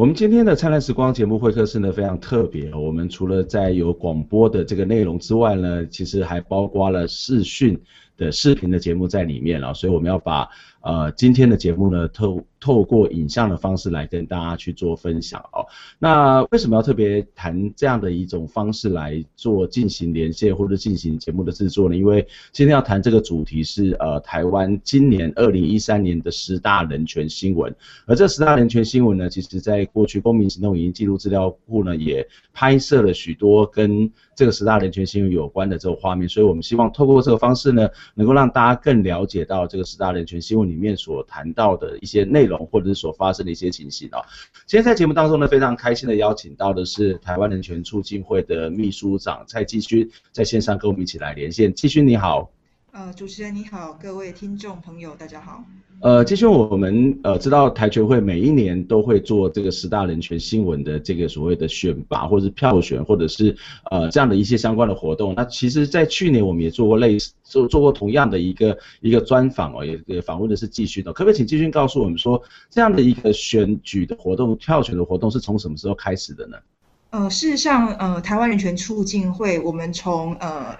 我们今天的灿烂时光节目会客室呢，非常特别。我们除了在有广播的这个内容之外呢，其实还包括了视讯的视频的节目在里面了。所以我们要把呃今天的节目呢透。透过影像的方式来跟大家去做分享哦。那为什么要特别谈这样的一种方式来做进行连线或者进行节目的制作呢？因为今天要谈这个主题是呃台湾今年二零一三年的十大人权新闻，而这十大人权新闻呢，其实在过去公民行动影音记录资料库呢也拍摄了许多跟这个十大人权新闻有关的这个画面，所以我们希望透过这个方式呢，能够让大家更了解到这个十大人权新闻里面所谈到的一些内容。或者是所发生的一些情形哦。今天在节目当中呢，非常开心的邀请到的是台湾人权促进会的秘书长蔡继勋，在线上跟我们一起来连线。继勋你好。呃，主持人你好，各位听众朋友大家好。呃，继勋，我们呃知道台球会每一年都会做这个十大人权新闻的这个所谓的选拔，或者是票选，或者是呃这样的一些相关的活动。那其实，在去年我们也做过类似做做过同样的一个一个专访哦，也也访问的是继勋的。可不可以请继勋告诉我们说，这样的一个选举的活动、票选的活动是从什么时候开始的呢？呃，事实上，呃，台湾人权促进会，我们从呃。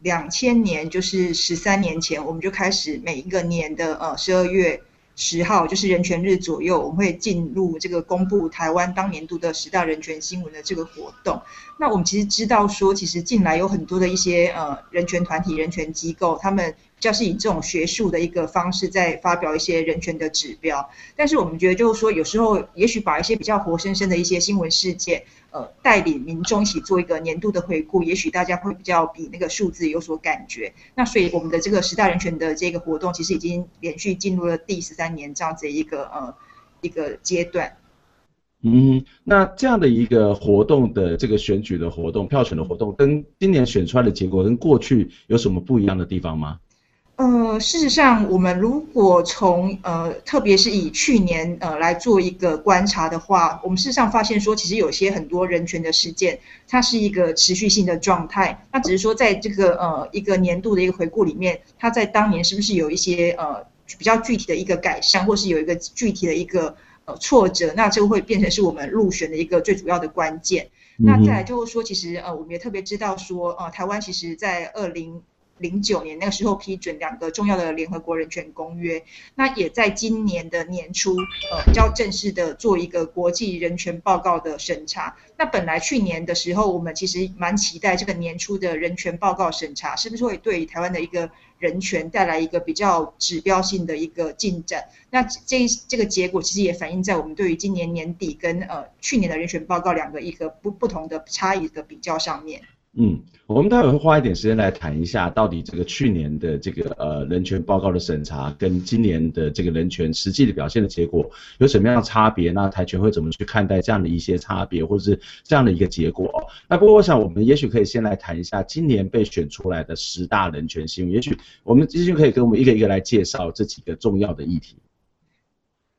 两千年就是十三年前，我们就开始每一个年的呃十二月十号，就是人权日左右，我们会进入这个公布台湾当年度的十大人权新闻的这个活动。那我们其实知道说，其实近来有很多的一些呃人权团体、人权机构，他们比较是以这种学术的一个方式在发表一些人权的指标。但是我们觉得就是说，有时候也许把一些比较活生生的一些新闻事件。呃，带领民众一起做一个年度的回顾，也许大家会比较比那个数字有所感觉。那所以我们的这个十大人权的这个活动，其实已经连续进入了第十三年这样子一个呃一个阶段。嗯，那这样的一个活动的这个选举的活动、票选的活动，跟今年选出来的结果跟过去有什么不一样的地方吗？呃，事实上，我们如果从呃，特别是以去年呃来做一个观察的话，我们事实上发现说，其实有些很多人权的事件，它是一个持续性的状态。那只是说，在这个呃一个年度的一个回顾里面，它在当年是不是有一些呃比较具体的一个改善，或是有一个具体的一个呃挫折，那这个会变成是我们入选的一个最主要的关键。嗯、那再来就是说，其实呃我们也特别知道说，呃台湾其实在二零。零九年那个时候批准两个重要的联合国人权公约，那也在今年的年初，呃，比较正式的做一个国际人权报告的审查。那本来去年的时候，我们其实蛮期待这个年初的人权报告审查，是不是会对台湾的一个人权带来一个比较指标性的一个进展？那这这个结果其实也反映在我们对于今年年底跟呃去年的人权报告两个一个不不同的差异的比较上面。嗯，我们待会会花一点时间来谈一下，到底这个去年的这个呃人权报告的审查跟今年的这个人权实际的表现的结果有什么样的差别？那台权会怎么去看待这样的一些差别，或者是这样的一个结果？那不过我想，我们也许可以先来谈一下今年被选出来的十大人权新闻，也许我们继续可以跟我们一个一个来介绍这几个重要的议题。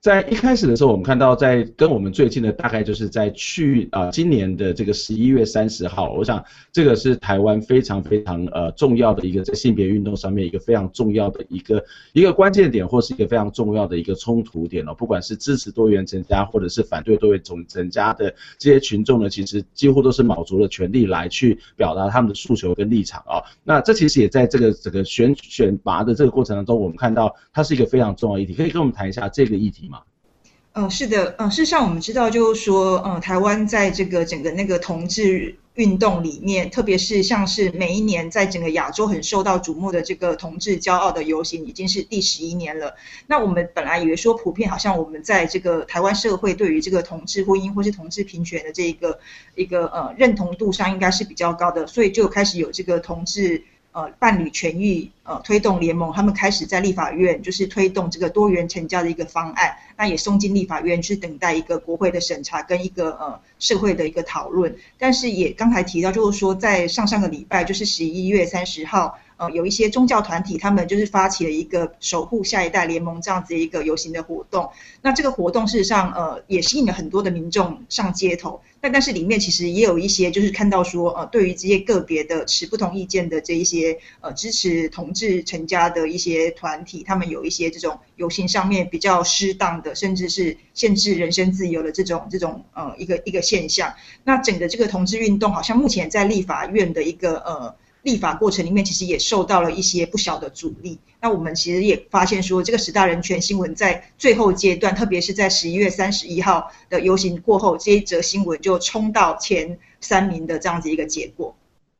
在一开始的时候，我们看到在跟我们最近的大概就是在去啊、今年的这个十一月三十号，我想这个是台湾非常非常呃重要的一个在性别运动上面一个非常重要的一个一个关键点，或是一个非常重要的一个冲突点哦。不管是支持多元成家，或者是反对多元种成家的这些群众呢，其实几乎都是卯足了全力来去表达他们的诉求跟立场啊、哦。那这其实也在这个整个选选拔的这个过程当中，我们看到它是一个非常重要的议题，可以跟我们谈一下这个议题。嗯、是的，嗯、事实上我们知道，就是说，嗯、台湾在这个整个那个同志运动里面，特别是像是每一年在整个亚洲很受到瞩目的这个同志骄傲的游行，已经是第十一年了。那我们本来以为说，普遍好像我们在这个台湾社会对于这个同志婚姻或是同志平权的这一个一个呃认同度上，应该是比较高的，所以就开始有这个同志。呃，伴侣权益呃推动联盟，他们开始在立法院就是推动这个多元成交的一个方案，那也送进立法院去等待一个国会的审查跟一个呃社会的一个讨论。但是也刚才提到，就是说在上上个礼拜，就是十一月三十号，呃有一些宗教团体，他们就是发起了一个守护下一代联盟这样子一个游行的活动。那这个活动事实上呃也吸引了很多的民众上街头。但但是里面其实也有一些，就是看到说，呃，对于这些个别的持不同意见的这一些，呃，支持同志成家的一些团体，他们有一些这种游行上面比较适当的，甚至是限制人身自由的这种这种呃一个一个现象。那整个这个同志运动，好像目前在立法院的一个呃。立法过程里面，其实也受到了一些不小的阻力。那我们其实也发现说，这个十大人权新闻在最后阶段，特别是在十一月三十一号的游行过后，这一则新闻就冲到前三名的这样子一个结果。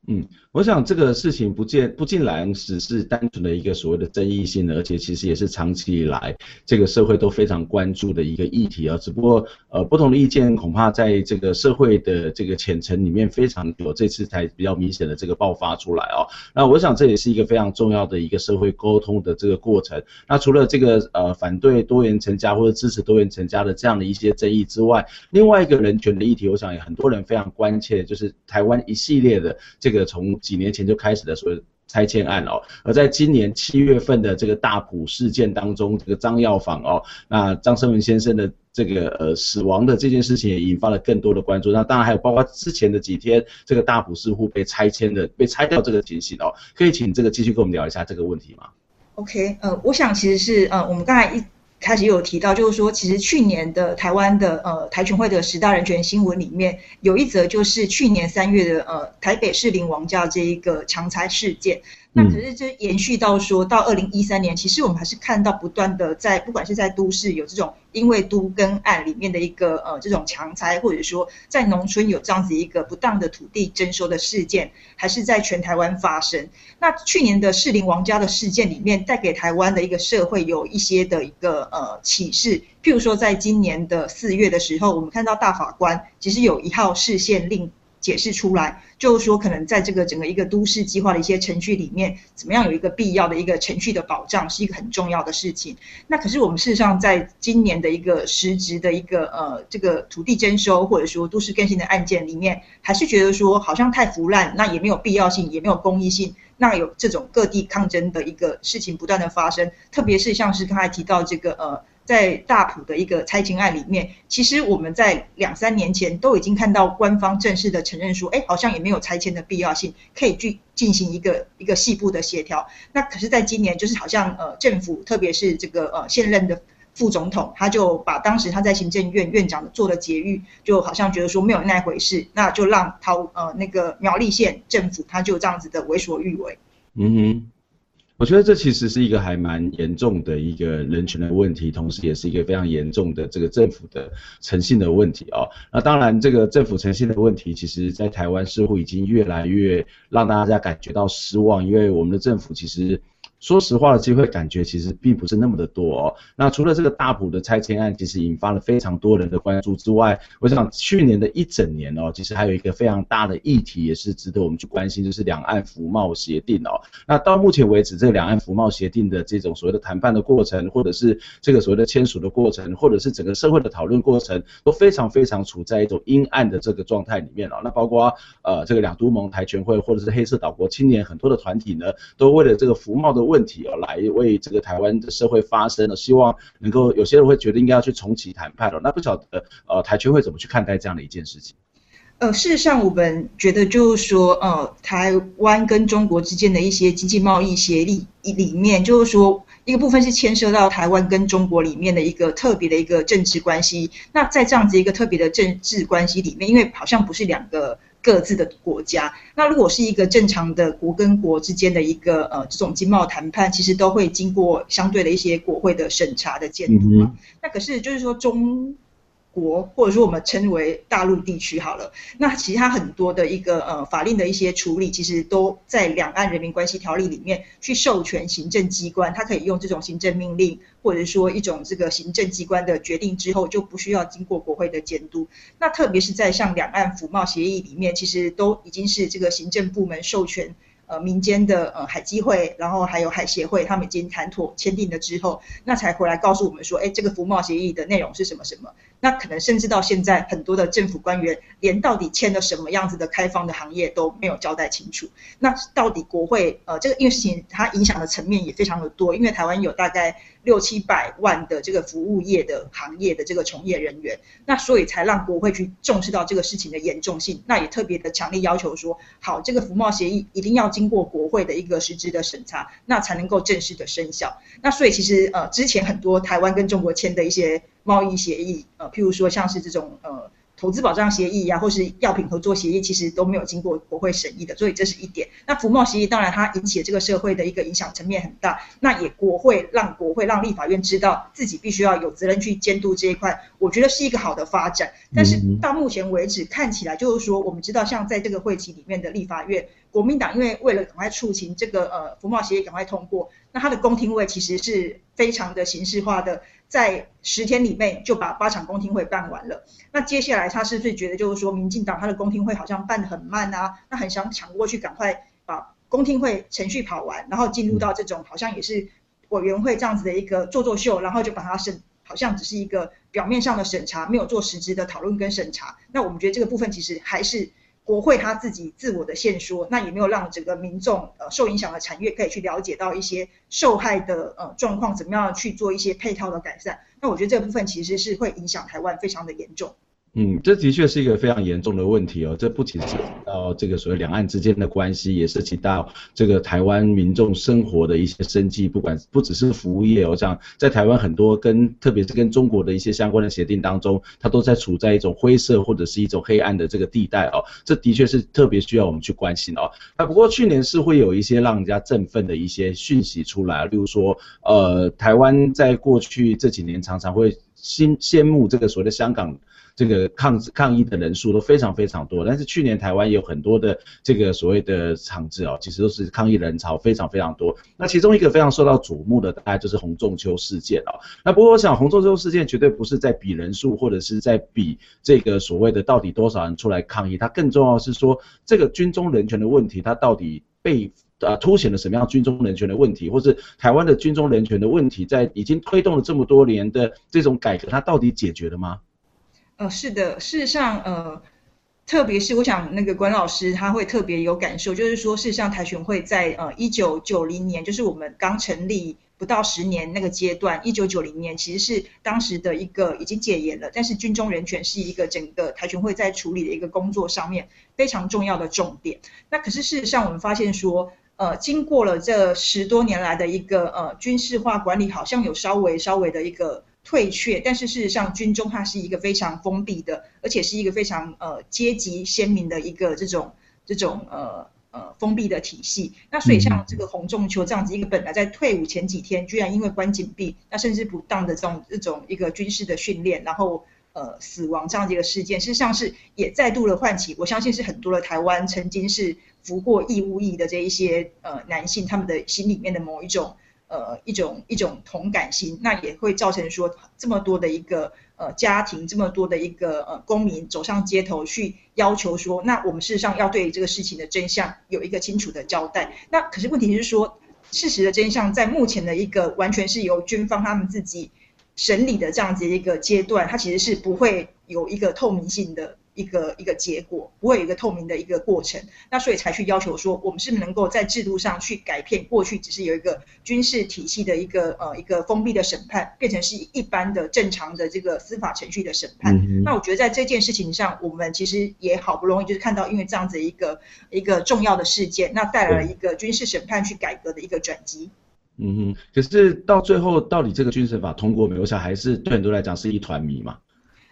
嗯。我想这个事情不见不尽然只是单纯的一个所谓的争议性的，而且其实也是长期以来这个社会都非常关注的一个议题啊。只不过呃不同的意见恐怕在这个社会的这个浅层里面非常有这次才比较明显的这个爆发出来哦。那我想这也是一个非常重要的一个社会沟通的这个过程。那除了这个呃反对多元成家或者支持多元成家的这样的一些争议之外，另外一个人权的议题，我想也很多人非常关切，就是台湾一系列的这个从几年前就开始的所谓拆迁案哦，而在今年七月份的这个大埔事件当中，这个张药房哦，那张生文先生的这个呃死亡的这件事情也引发了更多的关注。那当然还有包括之前的几天，这个大埔似乎被拆迁的被拆掉这个情形哦，可以请这个继续跟我们聊一下这个问题吗？OK，呃，我想其实是呃我们刚才一。开始有提到，就是说，其实去年的台湾的呃台全会的十大人权新闻里面，有一则就是去年三月的呃台北士林王教这一个强拆事件。那可是这延续到说到二零一三年，其实我们还是看到不断的在不管是在都市有这种因为都跟案里面的一个呃这种强拆，或者说在农村有这样子一个不当的土地征收的事件，还是在全台湾发生。那去年的士林王家的事件里面，带给台湾的一个社会有一些的一个呃启示，譬如说在今年的四月的时候，我们看到大法官其实有一号释宪令。解释出来，就是说，可能在这个整个一个都市计划的一些程序里面，怎么样有一个必要的一个程序的保障，是一个很重要的事情。那可是我们事实上在今年的一个实质的一个呃这个土地征收或者说都市更新的案件里面，还是觉得说好像太腐烂，那也没有必要性，也没有公益性，那有这种各地抗争的一个事情不断的发生，特别是像是刚才提到这个呃。在大埔的一个拆迁案里面，其实我们在两三年前都已经看到官方正式的承认说，哎，好像也没有拆迁的必要性，可以去进行一个一个细部的协调。那可是，在今年就是好像呃政府，特别是这个呃现任的副总统，他就把当时他在行政院院长做的结语，就好像觉得说没有那回事，那就让桃呃那个苗栗县政府他就这样子的为所欲为。嗯哼。我觉得这其实是一个还蛮严重的一个人权的问题，同时也是一个非常严重的这个政府的诚信的问题啊。那当然，这个政府诚信的问题，其实在台湾似乎已经越来越让大家感觉到失望，因为我们的政府其实。说实话的机会感觉其实并不是那么的多哦。那除了这个大埔的拆迁案，其实引发了非常多人的关注之外，我想去年的一整年哦，其实还有一个非常大的议题也是值得我们去关心，就是两岸服贸协定哦。那到目前为止，这个两岸服贸协定的这种所谓的谈判的过程，或者是这个所谓的签署的过程，或者是整个社会的讨论过程，都非常非常处在一种阴暗的这个状态里面哦。那包括呃这个两都盟台全会，或者是黑色岛国青年很多的团体呢，都为了这个服贸的问题哦，来为这个台湾的社会发声了，希望能够有些人会觉得应该要去重启谈判了。那不晓得呃台权会怎么去看待这样的一件事情？呃，事实上我们觉得就是说，呃，台湾跟中国之间的一些经济贸易协议里面，就是说一个部分是牵涉到台湾跟中国里面的一个特别的一个政治关系。那在这样子一个特别的政治关系里面，因为好像不是两个。各自的国家，那如果是一个正常的国跟国之间的一个呃这种经贸谈判，其实都会经过相对的一些国会的审查的监督嘛。那可是就是说中。国或者说我们称为大陆地区好了，那其他很多的一个呃法令的一些处理，其实都在两岸人民关系条例里面去授权行政机关，它可以用这种行政命令或者说一种这个行政机关的决定之后，就不需要经过国会的监督。那特别是在像两岸服贸协议里面，其实都已经是这个行政部门授权。呃，民间的呃海基会，然后还有海协会，他们已经谈妥签订了之后，那才回来告诉我们说，哎，这个服贸协议的内容是什么什么。那可能甚至到现在，很多的政府官员连到底签了什么样子的开放的行业都没有交代清楚。那到底国会呃这个因为事情它影响的层面也非常的多，因为台湾有大概六七百万的这个服务业的行业的这个从业人员，那所以才让国会去重视到这个事情的严重性，那也特别的强烈要求说，好，这个服贸协议一定要经过国会的一个实质的审查，那才能够正式的生效。那所以其实呃之前很多台湾跟中国签的一些。贸易协议，呃，譬如说像是这种呃投资保障协议呀、啊，或是药品合作协议，其实都没有经过国会审议的，所以这是一点。那服贸协议当然它引起了这个社会的一个影响层面很大，那也国会让国会让立法院知道自己必须要有责任去监督这一块，我觉得是一个好的发展。但是到目前为止看起来就是说，我们知道像在这个会期里面的立法院，国民党因为为了赶快促请这个呃服贸协议赶快通过，那它的公听会其实是非常的形式化的。在十天里面就把八场公听会办完了。那接下来他是不是觉得就是说，民进党他的公听会好像办得很慢啊？那很想抢过去，赶快把公听会程序跑完，然后进入到这种好像也是委员会这样子的一个做作秀，然后就把它审，好像只是一个表面上的审查，没有做实质的讨论跟审查。那我们觉得这个部分其实还是。国会他自己自我的限缩，那也没有让整个民众呃受影响的产业可以去了解到一些受害的呃状况，怎么样去做一些配套的改善。那我觉得这部分其实是会影响台湾非常的严重。嗯，这的确是一个非常严重的问题哦。这不仅涉及到这个所谓两岸之间的关系，也涉及到这个台湾民众生活的一些生计。不管不只是服务业，我想在台湾很多跟特别是跟中国的一些相关的协定当中，它都在处在一种灰色或者是一种黑暗的这个地带哦。这的确是特别需要我们去关心哦。那不过去年是会有一些让人家振奋的一些讯息出来，例如说，呃，台湾在过去这几年常常会心羡慕这个所谓的香港。这个抗抗议的人数都非常非常多，但是去年台湾有很多的这个所谓的场子哦，其实都是抗议人潮非常非常多。那其中一个非常受到瞩目的，大概就是洪仲丘事件哦。那不过我想洪仲丘事件绝对不是在比人数，或者是在比这个所谓的到底多少人出来抗议，它更重要是说这个军中人权的问题，它到底被呃凸显了什么样军中人权的问题，或是台湾的军中人权的问题，在已经推动了这么多年的这种改革，它到底解决了吗？呃，是的，事实上，呃，特别是我想那个管老师他会特别有感受，就是说，事实上台权会在呃一九九零年，就是我们刚成立不到十年那个阶段，一九九零年其实是当时的一个已经戒严了，但是军中人权是一个整个台权会在处理的一个工作上面非常重要的重点。那可是事实上我们发现说，呃，经过了这十多年来的一个呃军事化管理，好像有稍微稍微的一个。退却，但是事实上，军中它是一个非常封闭的，而且是一个非常呃阶级鲜明的一个这种这种呃呃封闭的体系。那所以像这个洪仲丘这样子一个本来在退伍前几天，居然因为关禁闭，那甚至不当的这种这种一个军事的训练，然后呃死亡这样的一个事件，事实上是也再度的唤起，我相信是很多的台湾曾经是服过义务役的这一些呃男性，他们的心里面的某一种。呃，一种一种同感心，那也会造成说这么多的一个呃家庭，这么多的一个呃公民走上街头去要求说，那我们事实上要对这个事情的真相有一个清楚的交代。那可是问题是说，事实的真相在目前的一个完全是由军方他们自己审理的这样子一个阶段，它其实是不会有一个透明性的。一个一个结果不会有一个透明的一个过程，那所以才去要求说，我们是不是能够在制度上去改变过去只是有一个军事体系的一个呃一个封闭的审判，变成是一般的正常的这个司法程序的审判。嗯。那我觉得在这件事情上，我们其实也好不容易就是看到，因为这样子一个一个重要的事件，那带来了一个军事审判去改革的一个转机。嗯哼，可是到最后到底这个军事法通过没有？我想还是对很多来讲是一团迷嘛。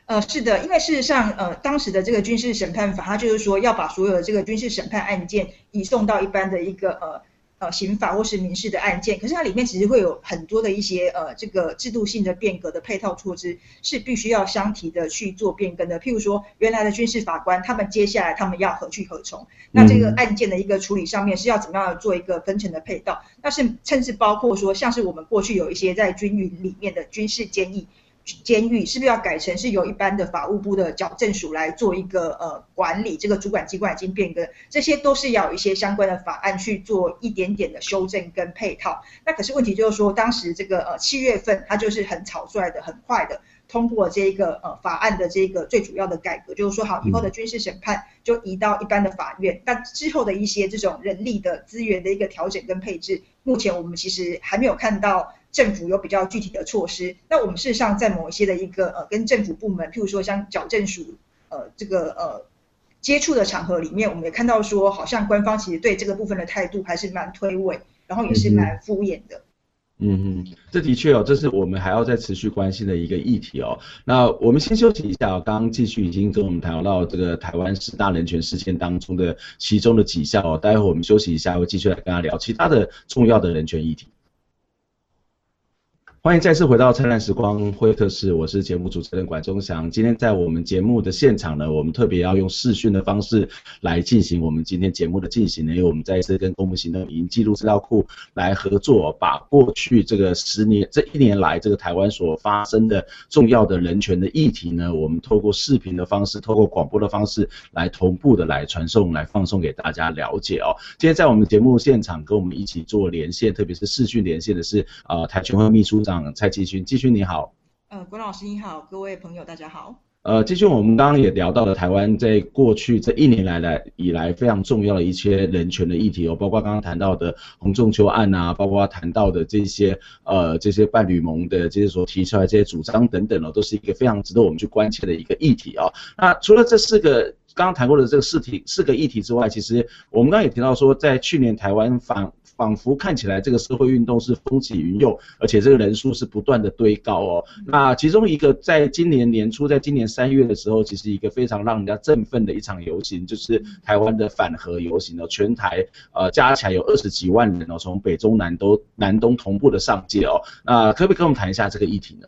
呃，是的，因为事实上，呃，当时的这个军事审判法，它就是说要把所有的这个军事审判案件移送到一般的一个呃呃刑法或是民事的案件，可是它里面其实会有很多的一些呃这个制度性的变革的配套措施，是必须要相提的去做变更的。譬如说，原来的军事法官，他们接下来他们要何去何从？那这个案件的一个处理上面是要怎么样做一个分层的配套？那是甚至包括说，像是我们过去有一些在军营里面的军事监狱。监狱是不是要改成是由一般的法务部的矫正署来做一个呃管理？这个主管机关已经变更，这些都是要有一些相关的法案去做一点点的修正跟配套。那可是问题就是说，当时这个呃七月份，它就是很草率的、很快的通过这一个呃法案的这个最主要的改革，就是说好以后的军事审判就移到一般的法院，那之后的一些这种人力的资源的一个调整跟配置，目前我们其实还没有看到政府有比较具体的措施。那我们事实上在某一些的一个呃跟政府部门，譬如说像矫正署呃这个呃接触的场合里面，我们也看到说，好像官方其实对这个部分的态度还是蛮推诿，然后也是蛮敷衍的。嗯嗯，这的确哦，这是我们还要再持续关心的一个议题哦。那我们先休息一下哦，刚刚继续已经跟我们谈到这个台湾十大人权事件当中的其中的几项哦，待会我们休息一下，会继续来跟他聊其他的重要的人权议题。欢迎再次回到灿烂时光会客室，我是节目主持人管中祥。今天在我们节目的现场呢，我们特别要用视讯的方式来进行我们今天节目的进行呢，因为我们再一次跟公募行动影音记录资料库来合作，把过去这个十年这一年来这个台湾所发生的重要的人权的议题呢，我们透过视频的方式，透过广播的方式来同步的来传送、来放送给大家了解哦。今天在我们节目现场跟我们一起做连线，特别是视讯连线的是呃台权会秘书长。蔡继勋，继勋你好。呃，郭老师你好，各位朋友大家好。呃，继勋，我们刚刚也聊到了台湾在过去这一年来来以来非常重要的一些人权的议题哦，包括刚刚谈到的洪仲丘案啊，包括谈到的这些呃这些伴侣盟的这些所提出来这些主张等等哦，都是一个非常值得我们去关切的一个议题哦。那除了这四个刚刚谈过的这个四题四个议题之外，其实我们刚刚也提到说，在去年台湾访仿佛看起来这个社会运动是风起云涌，而且这个人数是不断的堆高哦。那其中一个在今年年初，在今年三月的时候，其实一个非常让人家振奋的一场游行，就是台湾的反核游行哦。全台呃加起来有二十几万人哦，从北中南都南东同步的上街哦。那可不可以跟我们谈一下这个议题呢？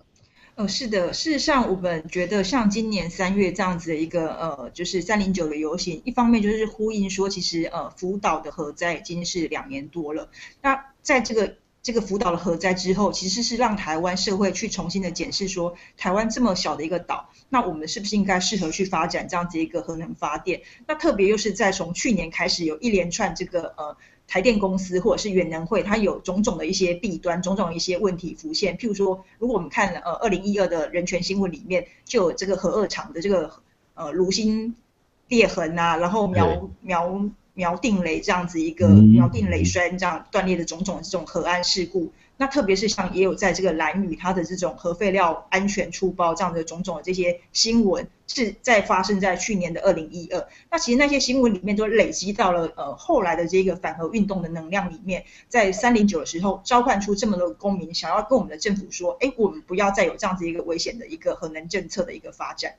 呃，是的，事实上，我们觉得像今年三月这样子的一个呃，就是三零九的游行，一方面就是呼应说，其实呃，福岛的核灾已经是两年多了。那在这个这个福岛的核灾之后，其实是让台湾社会去重新的检视说，台湾这么小的一个岛，那我们是不是应该适合去发展这样子一个核能发电？那特别又是在从去年开始有一连串这个呃。台电公司或者是远能会，它有种种的一些弊端，种种一些问题浮现。譬如说，如果我们看呃二零一二的人权新闻里面，就有这个核二厂的这个呃炉心裂痕啊，然后苗苗苗定雷这样子一个苗定雷栓这样断裂的种种的这种核安事故。那特别是像也有在这个兰屿，它的这种核废料安全出包这样的种种的这些新闻，是在发生在去年的二零一二。那其实那些新闻里面都累积到了呃后来的这个反核运动的能量里面，在三零九的时候召唤出这么多公民，想要跟我们的政府说，哎，我们不要再有这样子一个危险的一个核能政策的一个发展。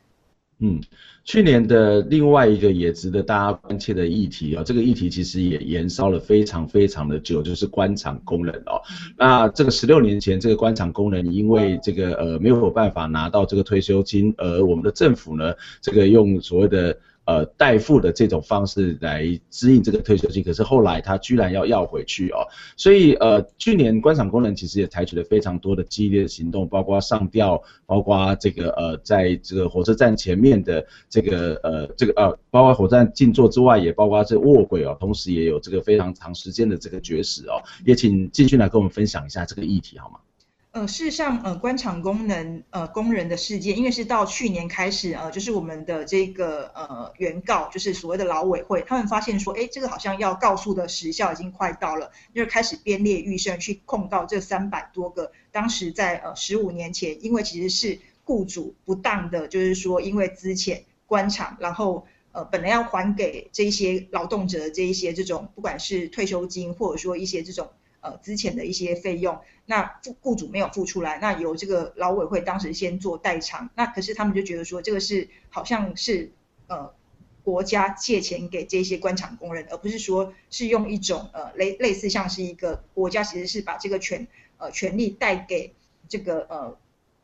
嗯，去年的另外一个也值得大家关切的议题啊、哦，这个议题其实也延烧了非常非常的久，就是官场工人哦。那这个十六年前，这个官场工人因为这个呃没有办法拿到这个退休金，而我们的政府呢，这个用所谓的。呃，代付的这种方式来支应这个退休金，可是后来他居然要要回去哦，所以呃，去年关厂工人其实也采取了非常多的激烈的行动，包括上吊，包括这个呃，在这个火车站前面的这个呃这个呃，包括火车站静坐之外，也包括这卧轨哦，同时也有这个非常长时间的这个绝食哦，也请继续来跟我们分享一下这个议题好吗？呃，事实上，呃，官厂功能，呃，工人的事件，因为是到去年开始，呃，就是我们的这个呃原告，就是所谓的劳委会，他们发现说，哎，这个好像要告诉的时效已经快到了，就是开始编列预算去控告这三百多个当时在呃十五年前，因为其实是雇主不当的，就是说因为资遣关厂，然后呃本来要还给这一些劳动者的这一些这种不管是退休金或者说一些这种。呃，之前的一些费用，那雇雇主没有付出来，那由这个劳委会当时先做代偿，那可是他们就觉得说，这个是好像是呃国家借钱给这些关厂工人，而不是说是用一种呃类类似像是一个国家其实是把这个权呃权利带给这个呃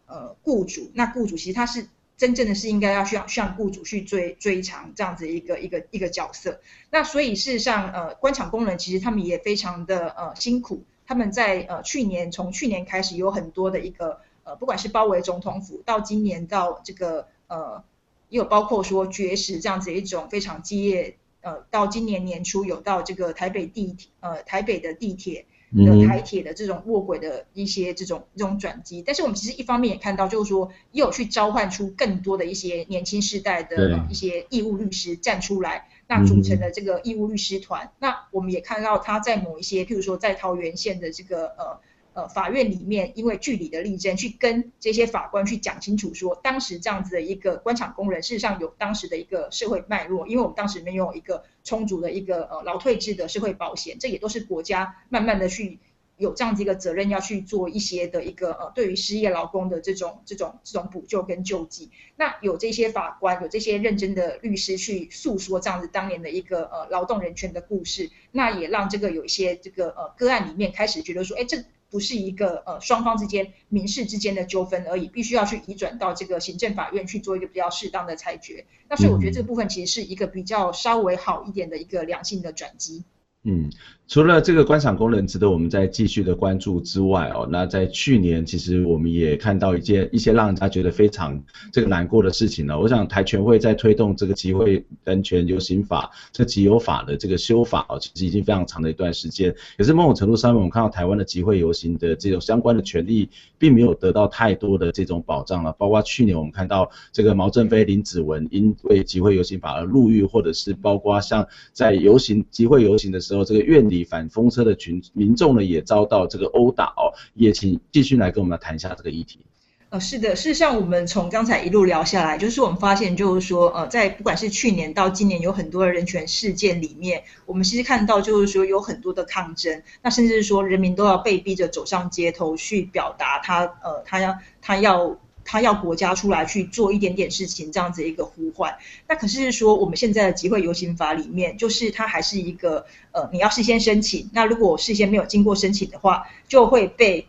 呃雇主，那雇主其实他是。真正的是应该要向向雇主去追追偿这样子一个一个一个角色。那所以事实上，呃，关厂工人其实他们也非常的呃辛苦。他们在呃去年从去年开始有很多的一个呃，不管是包围总统府，到今年到这个呃，也有包括说绝食这样子一种非常激烈。呃，到今年年初有到这个台北地铁呃台北的地铁的台铁的这种卧轨的一些这种这种转机。但是我们其实一方面也看到，就是说也有去召唤出更多的一些年轻世代的一些义务律师站出来，那组成的这个义务律师团。那我们也看到他在某一些，譬如说在桃园县的这个呃。呃，法院里面因为据理的力争，去跟这些法官去讲清楚说，当时这样子的一个官场工人，事实上有当时的一个社会脉络，因为我们当时没有一个充足的一个呃劳退制的社会保险，这也都是国家慢慢的去有这样子一个责任要去做一些的一个呃对于失业劳工的这种这种这种补救跟救济。那有这些法官，有这些认真的律师去诉说这样子当年的一个呃劳动人权的故事，那也让这个有一些这个呃个案里面开始觉得说，哎这。不是一个呃双方之间民事之间的纠纷而已，必须要去移转到这个行政法院去做一个比较适当的裁决。那所以我觉得这部分其实是一个比较稍微好一点的一个良性的转机。嗯，除了这个观赏功能值得我们再继续的关注之外哦，那在去年其实我们也看到一件一些让人家觉得非常这个难过的事情呢。我想台全会在推动这个集会人权游行法这集游法的这个修法哦，其实已经非常长的一段时间。可是某种程度上面，我们看到台湾的集会游行的这种相关的权利，并没有得到太多的这种保障了。包括去年我们看到这个毛振飞、林子文因为集会游行法而入狱，或者是包括像在游行集会游行的时候。这个院里反风车的群民众呢，也遭到这个殴打哦，也请继续来跟我们来谈一下这个议题。呃，是的，事实上我们从刚才一路聊下来，就是我们发现，就是说，呃，在不管是去年到今年，有很多的人权事件里面，我们其实看到，就是说有很多的抗争，那甚至是说人民都要被逼着走上街头去表达他，呃，他要他要。他要国家出来去做一点点事情，这样子一个呼唤。那可是说，我们现在的集会游行法里面，就是它还是一个呃，你要事先申请。那如果事先没有经过申请的话，就会被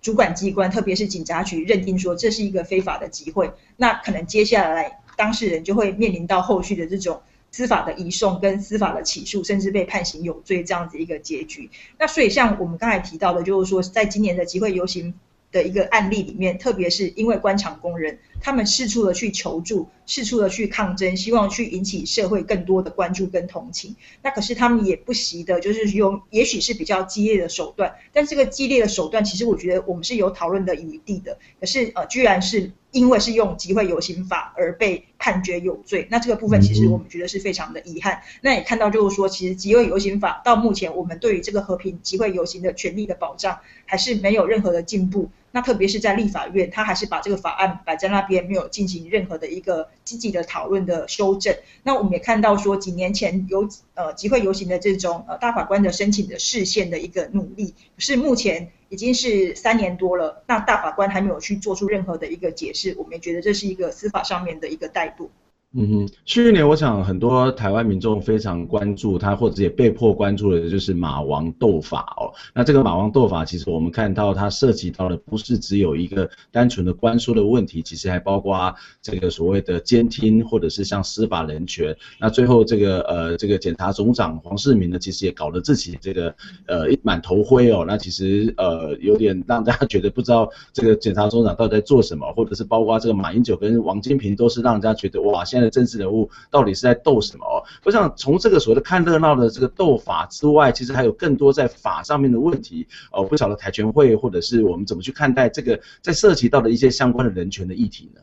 主管机关，特别是警察局认定说这是一个非法的集会。那可能接下来当事人就会面临到后续的这种司法的移送跟司法的起诉，甚至被判刑有罪这样子一个结局。那所以像我们刚才提到的，就是说在今年的集会游行的一个案例里面，特别是因为官场工人，他们四处的去求助，四处的去抗争，希望去引起社会更多的关注跟同情。那可是他们也不惜的，就是用也许是比较激烈的手段，但这个激烈的手段，其实我觉得我们是有讨论的余地的。可是呃，居然是。因为是用集会游行法而被判决有罪，那这个部分其实我们觉得是非常的遗憾。那也看到就是说，其实集会游行法到目前，我们对于这个和平集会游行的权利的保障还是没有任何的进步。那特别是在立法院，他还是把这个法案摆在那边，没有进行任何的一个积极的讨论的修正。那我们也看到说，几年前有呃集会游行的这种呃大法官的申请的释宪的一个努力，是目前。已经是三年多了，那大法官还没有去做出任何的一个解释，我们也觉得这是一个司法上面的一个怠惰。嗯哼，去年我想很多台湾民众非常关注他，或者也被迫关注的，就是马王斗法哦。那这个马王斗法，其实我们看到它涉及到的不是只有一个单纯的关说的问题，其实还包括这个所谓的监听，或者是像司法人权。那最后这个呃这个检察总长黄世明呢，其实也搞得自己这个呃一满头灰哦。那其实呃有点让大家觉得不知道这个检察总长到底在做什么，或者是包括这个马英九跟王金平都是让人家觉得哇现的政治人物到底是在斗什么哦？我想从这个所谓的看热闹的这个斗法之外，其实还有更多在法上面的问题哦。不晓得台全会或者是我们怎么去看待这个在涉及到的一些相关的人权的议题呢？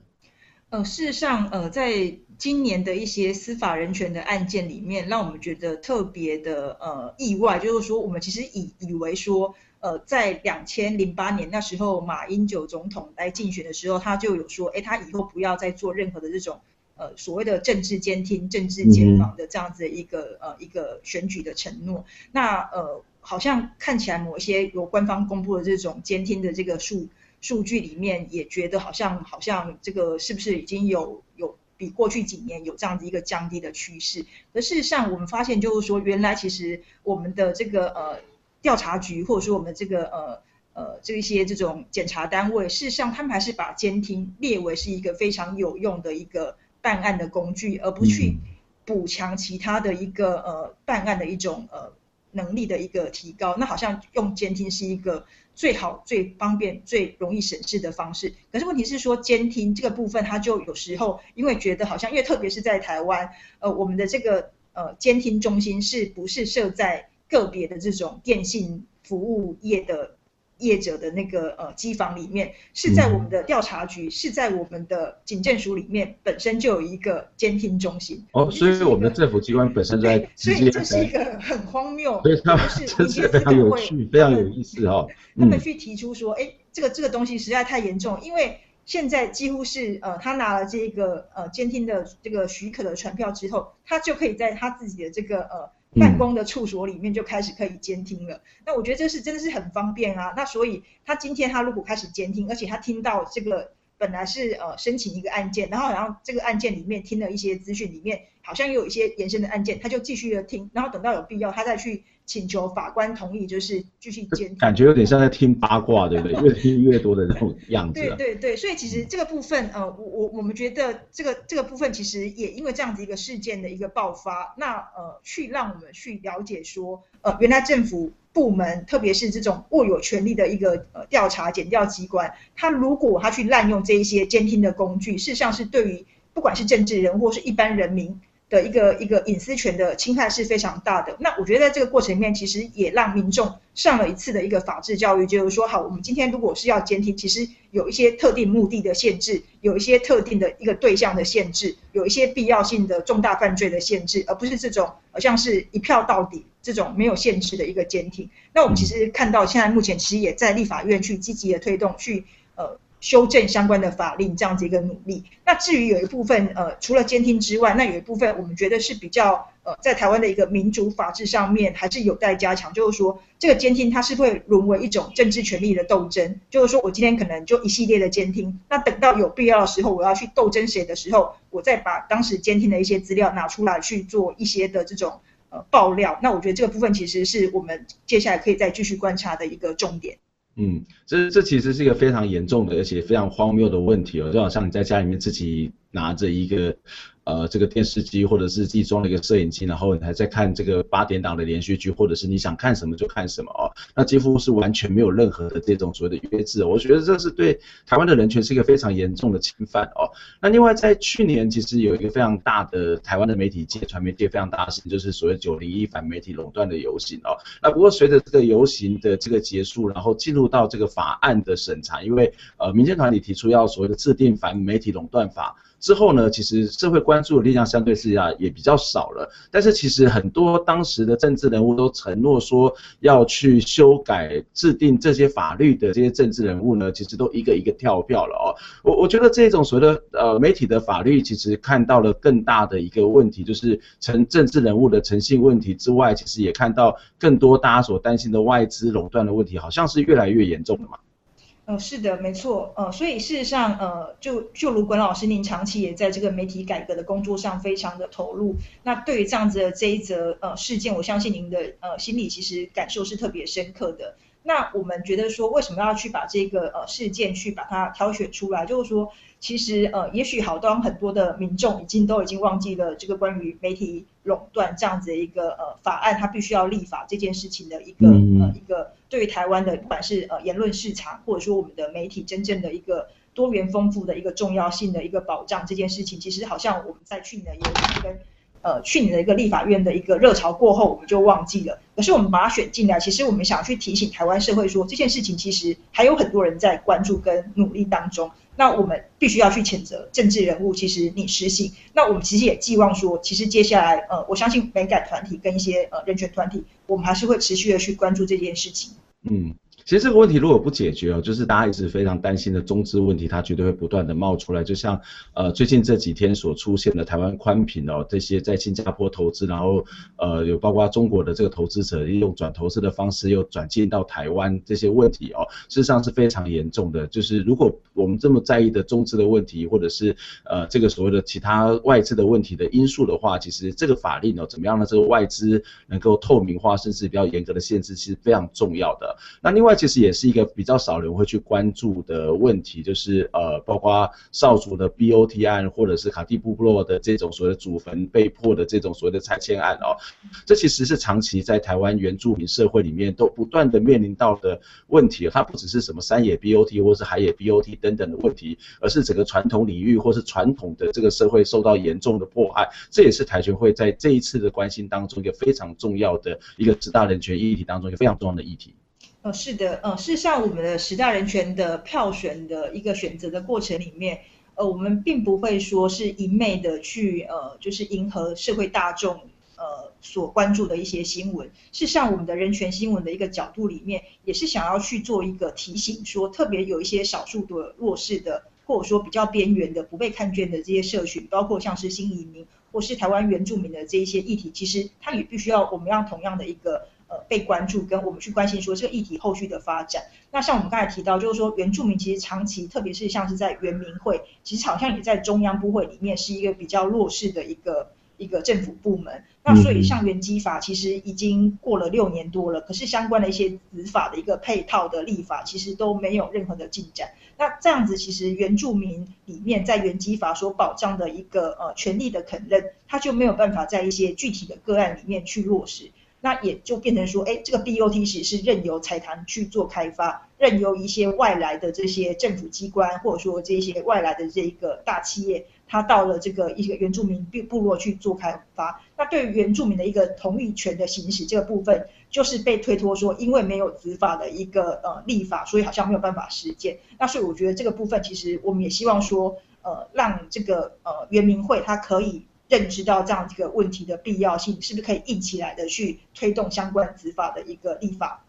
呃，事实上，呃，在今年的一些司法人权的案件里面，让我们觉得特别的呃意外，就是说我们其实以以为说。呃，在两千零八年那时候，马英九总统来竞选的时候，他就有说，哎，他以后不要再做任何的这种呃所谓的政治监听、政治检访的这样子一个、嗯、呃一个选举的承诺。那呃，好像看起来某些由官方公布的这种监听的这个数数据里面，也觉得好像好像这个是不是已经有有比过去几年有这样子一个降低的趋势？可事实上，我们发现就是说，原来其实我们的这个呃。调查局或者说我们这个呃呃这一些这种检查单位，事实上他们还是把监听列为是一个非常有用的一个办案的工具，而不去补强其他的一个呃办案的一种呃能力的一个提高。那好像用监听是一个最好、最方便、最容易省事的方式。可是问题是说，监听这个部分，它就有时候因为觉得好像，因为特别是在台湾，呃，我们的这个呃监听中心是不是设在个别的这种电信服务业的。业者的那个呃机房里面，是在我们的调查局，嗯、是在我们的警政署里面，本身就有一个监听中心。哦，所以我们的政府机关本身在，所以这是一个很荒谬，所以他们这是非常有趣，非常有意思哦。他们去提出说，哎、嗯，这个这个东西实在太严重，因为现在几乎是呃，他拿了这个呃监听的这个许可的传票之后，他就可以在他自己的这个呃。办公的处所里面就开始可以监听了，那我觉得这是真的是很方便啊。那所以他今天他如果开始监听，而且他听到这个本来是呃申请一个案件，然后然后这个案件里面听了一些资讯里面好像也有一些延伸的案件，他就继续的听，然后等到有必要他再去。请求法官同意，就是继续监听。感觉有点像在听八卦，对不对？越听越多的那种样子。对对对，所以其实这个部分，呃，我我我们觉得这个这个部分其实也因为这样子一个事件的一个爆发，那呃，去让我们去了解说，呃，原来政府部门，特别是这种握有权力的一个呃调查检调机关，他如果他去滥用这一些监听的工具，事实上是对于不管是政治人或是一般人民。的一个一个隐私权的侵害是非常大的。那我觉得在这个过程里面，其实也让民众上了一次的一个法治教育，就是说，好，我们今天如果是要监听，其实有一些特定目的的限制，有一些特定的一个对象的限制，有一些必要性的重大犯罪的限制，而不是这种好像是一票到底这种没有限制的一个监听。那我们其实看到现在目前其实也在立法院去积极的推动去。修正相关的法令，这样子一个努力。那至于有一部分，呃，除了监听之外，那有一部分我们觉得是比较，呃，在台湾的一个民主法治上面，还是有待加强。就是说，这个监听它是会沦为一种政治权力的斗争。就是说我今天可能就一系列的监听，那等到有必要的时候，我要去斗争谁的时候，我再把当时监听的一些资料拿出来去做一些的这种呃爆料。那我觉得这个部分其实是我们接下来可以再继续观察的一个重点。嗯，这这其实是一个非常严重的，而且非常荒谬的问题哦，就好像你在家里面自己拿着一个。呃，这个电视机或者是自己装了一个摄影机，然后你还在看这个八点档的连续剧，或者是你想看什么就看什么哦，那几乎是完全没有任何的这种所谓的约制。我觉得这是对台湾的人权是一个非常严重的侵犯哦。那另外在去年其实有一个非常大的台湾的媒体界、传媒界非常大的事情，就是所谓九零一反媒体垄断的游行哦。那不过随着这个游行的这个结束，然后进入到这个法案的审查，因为呃民间团体提出要所谓的制定反媒体垄断法。之后呢，其实社会关注的力量相对是啊也比较少了，但是其实很多当时的政治人物都承诺说要去修改制定这些法律的这些政治人物呢，其实都一个一个跳票了哦。我我觉得这种所谓的呃媒体的法律，其实看到了更大的一个问题，就是成政治人物的诚信问题之外，其实也看到更多大家所担心的外资垄断的问题，好像是越来越严重了嘛。呃，是的，没错，呃，所以事实上，呃，就就如管老师您长期也在这个媒体改革的工作上非常的投入，那对于这样子的这一则呃事件，我相信您的呃心里其实感受是特别深刻的。那我们觉得说，为什么要去把这个呃事件去把它挑选出来？就是说，其实呃，也许好多很多的民众已经都已经忘记了这个关于媒体垄断这样子的一个呃法案，它必须要立法这件事情的一个呃一个对于台湾的不管是呃言论市场，或者说我们的媒体真正的一个多元丰富的一个重要性的一个保障这件事情，其实好像我们在去年也有跟。呃，去年的一个立法院的一个热潮过后，我们就忘记了。可是我们把它选进来，其实我们想去提醒台湾社会说，这件事情其实还有很多人在关注跟努力当中。那我们必须要去谴责政治人物，其实你失信。那我们其实也寄望说，其实接下来，呃，我相信美感团体跟一些呃人权团体，我们还是会持续的去关注这件事情。嗯。其实这个问题如果不解决哦，就是大家一直非常担心的中资问题，它绝对会不断的冒出来。就像呃最近这几天所出现的台湾宽频哦，这些在新加坡投资，然后呃有包括中国的这个投资者利用转投资的方式又转进到台湾这些问题哦，事实上是非常严重的。就是如果我们这么在意的中资的问题，或者是呃这个所谓的其他外资的问题的因素的话，其实这个法令哦怎么样呢？这个外资能够透明化，甚至比较严格的限制，其实非常重要的。那另外。其实也是一个比较少人会去关注的问题，就是呃，包括少主的 BOT 案，或者是卡蒂布洛的这种所谓的祖坟被迫的这种所谓的拆迁案哦，这其实是长期在台湾原住民社会里面都不断的面临到的问题。它不只是什么山野 BOT 或是海野 BOT 等等的问题，而是整个传统领域或是传统的这个社会受到严重的迫害。这也是台权会在这一次的关心当中一个非常重要的一个十大人权议题当中一个非常重要的议题。呃，是的，呃，事实上我们的十大人权的票选的一个选择的过程里面，呃，我们并不会说是一昧的去呃，就是迎合社会大众呃所关注的一些新闻。事实上，我们的人权新闻的一个角度里面，也是想要去做一个提醒说，说特别有一些少数的弱势的，或者说比较边缘的、不被看见的这些社群，包括像是新移民或是台湾原住民的这一些议题，其实它也必须要我们要同样的一个。呃，被关注跟我们去关心说这个议题后续的发展。那像我们刚才提到，就是说原住民其实长期，特别是像是在原民会，其实好像也在中央部会里面是一个比较弱势的一个一个政府部门。那所以像原基法其实已经过了六年多了，可是相关的一些执法的一个配套的立法，其实都没有任何的进展。那这样子其实原住民里面在原基法所保障的一个呃权利的肯认，他就没有办法在一些具体的个案里面去落实。那也就变成说，哎，这个 BOT 其实是任由财团去做开发，任由一些外来的这些政府机关，或者说这些外来的这一个大企业，它到了这个一个原住民部部落去做开发。那对于原住民的一个同意权的行使这个部分，就是被推脱说，因为没有执法的一个呃立法，所以好像没有办法实践。那所以我觉得这个部分，其实我们也希望说，呃，让这个呃原民会它可以。认知到这样一个问题的必要性，是不是可以一起来的去推动相关执法的一个立法？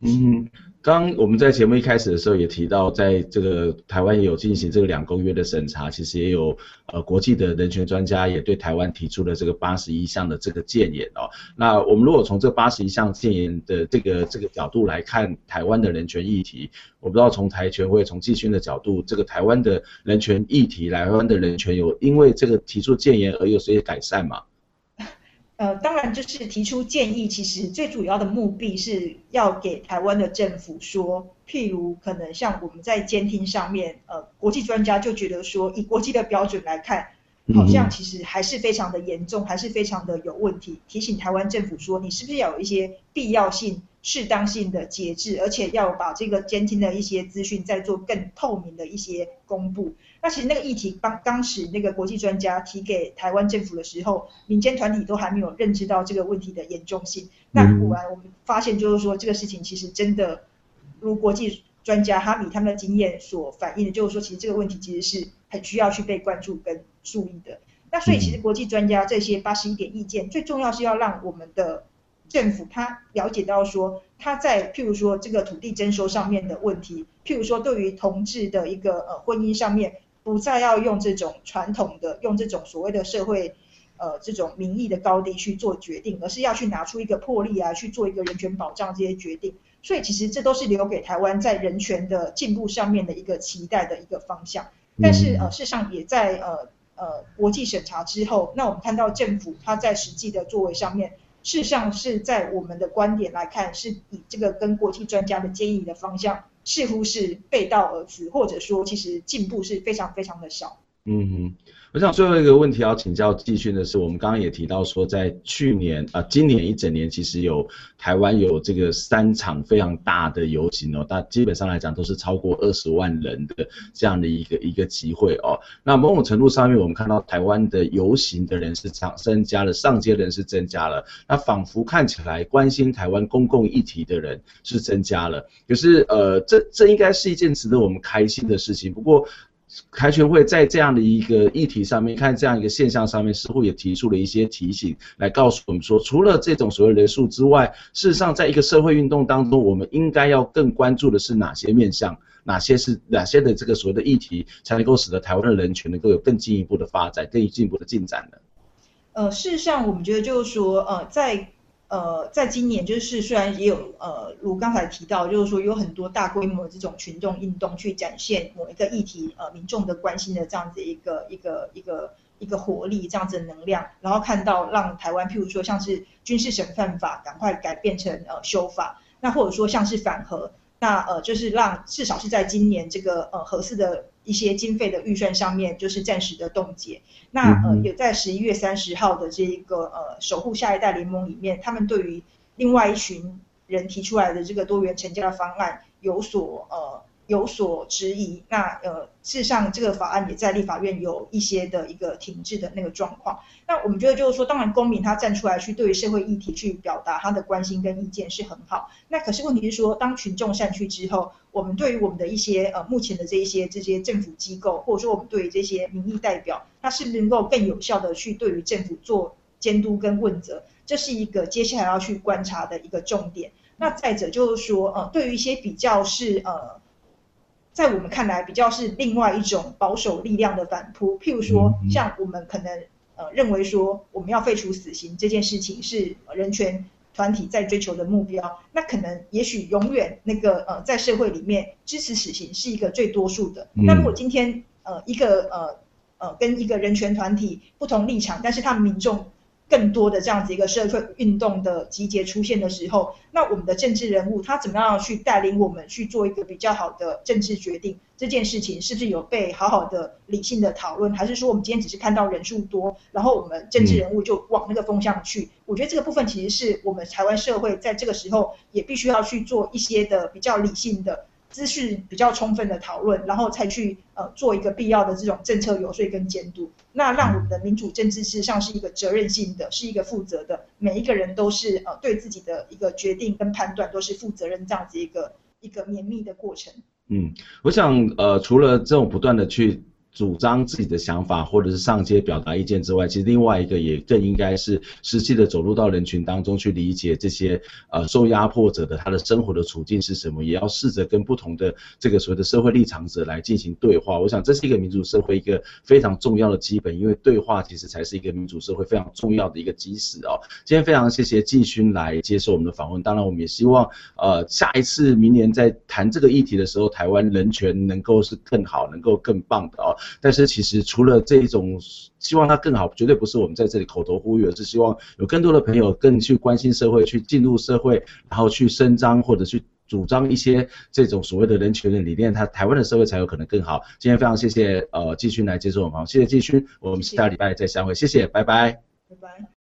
嗯，刚我们在节目一开始的时候也提到，在这个台湾也有进行这个两公约的审查，其实也有呃国际的人权专家也对台湾提出了这个八十一项的这个建言哦。那我们如果从这八十一项建言的这个这个角度来看台湾的人权议题，我不知道从台权会从季勋的角度，这个台湾的人权议题，台湾的人权有因为这个提出建言而有些改善吗？呃，当然就是提出建议，其实最主要的目的是要给台湾的政府说，譬如可能像我们在监听上面，呃，国际专家就觉得说，以国际的标准来看，好像其实还是非常的严重，还是非常的有问题。提醒台湾政府说，你是不是要有一些必要性、适当性的节制，而且要把这个监听的一些资讯再做更透明的一些公布。那其实那个议题当当时那个国际专家提给台湾政府的时候，民间团体都还没有认知到这个问题的严重性。那果然我们发现，就是说这个事情其实真的如国际专家哈米他们的经验所反映的，就是说其实这个问题其实是很需要去被关注跟注意的。那所以其实国际专家这些八十一点意见，最重要是要让我们的政府他了解到说，他在譬如说这个土地征收上面的问题，譬如说对于同志的一个呃婚姻上面。不再要用这种传统的，用这种所谓的社会，呃，这种民意的高低去做决定，而是要去拿出一个魄力啊，去做一个人权保障这些决定。所以其实这都是留给台湾在人权的进步上面的一个期待的一个方向。但是呃，事实上也在呃呃国际审查之后，那我们看到政府他在实际的作为上面，事实上是在我们的观点来看，是以这个跟国际专家的建议的方向。似乎是背道而驰，或者说其实进步是非常非常的少。嗯哼，我想最后一个问题要请教季训的是，我们刚刚也提到说，在去年啊、今年一整年其实有台湾有这个三场非常大的游行哦，但基本上来讲都是超过二十万人的这样的一个一个集会哦。那某种程度上面，我们看到台湾的游行的人是增增加了，上街人是增加了，那仿佛看起来关心台湾公共议题的人是增加了。可是呃，这这应该是一件值得我们开心的事情。不过。台权会在这样的一个议题上面，看这样一个现象上面，似乎也提出了一些提醒，来告诉我们说，除了这种所谓人数之外，事实上，在一个社会运动当中，我们应该要更关注的是哪些面向，哪些是哪些的这个所谓的议题，才能够使得台湾的人权能够有更进一步的发展，更进一步的进展呢？呃，事实上，我们觉得就是说，呃，在。呃，在今年就是虽然也有呃，如刚才提到，就是说有很多大规模的这种群众运动去展现某一个议题，呃，民众的关心的这样子一个一个一个一个活力，这样子的能量，然后看到让台湾譬如说像是军事审判法赶快改变成呃修法，那或者说像是反核，那呃就是让至少是在今年这个呃合适的一些经费的预算上面就是暂时的冻结。那呃也在十一月三十号的这一个呃守护下一代联盟里面，他们对于另外一群人提出来的这个多元成家的方案有所呃。有所质疑，那呃，事实上这个法案也在立法院有一些的一个停滞的那个状况。那我们觉得就是说，当然公民他站出来去对于社会议题去表达他的关心跟意见是很好。那可是问题是说，当群众散去之后，我们对于我们的一些呃目前的这一些这些政府机构，或者说我们对于这些民意代表，他是不是能够更有效的去对于政府做监督跟问责？这是一个接下来要去观察的一个重点。那再者就是说，呃，对于一些比较是呃。在我们看来，比较是另外一种保守力量的反扑。譬如说，像我们可能呃认为说，我们要废除死刑这件事情是人权团体在追求的目标。那可能也许永远那个呃在社会里面支持死刑是一个最多数的。那如果今天呃一个呃呃跟一个人权团体不同立场，但是他们民众。更多的这样子一个社会运动的集结出现的时候，那我们的政治人物他怎么样去带领我们去做一个比较好的政治决定？这件事情是不是有被好好的理性的讨论，还是说我们今天只是看到人数多，然后我们政治人物就往那个风向去？我觉得这个部分其实是我们台湾社会在这个时候也必须要去做一些的比较理性的。资讯比较充分的讨论，然后才去呃做一个必要的这种政策游说跟监督，那让我们的民主政治事实上是一个责任性的，是一个负责的，每一个人都是呃对自己的一个决定跟判断都是负责任这样子一个一个绵密的过程。嗯，我想呃除了这种不断的去。主张自己的想法，或者是上街表达意见之外，其实另外一个也更应该是实际的走入到人群当中去理解这些呃受压迫者的他的生活的处境是什么，也要试着跟不同的这个所谓的社会立场者来进行对话。我想这是一个民主社会一个非常重要的基本，因为对话其实才是一个民主社会非常重要的一个基石哦。今天非常谢谢季勋来接受我们的访问，当然我们也希望呃下一次明年在谈这个议题的时候，台湾人权能够是更好，能够更棒的哦。但是其实除了这一种希望它更好，绝对不是我们在这里口头呼吁，而是希望有更多的朋友更去关心社会，去进入社会，然后去伸张或者去主张一些这种所谓的人权的理念，他台湾的社会才有可能更好。今天非常谢谢呃季勋来接受我们，谢谢季勋，我们下礼拜再相会，谢谢，拜拜，拜拜。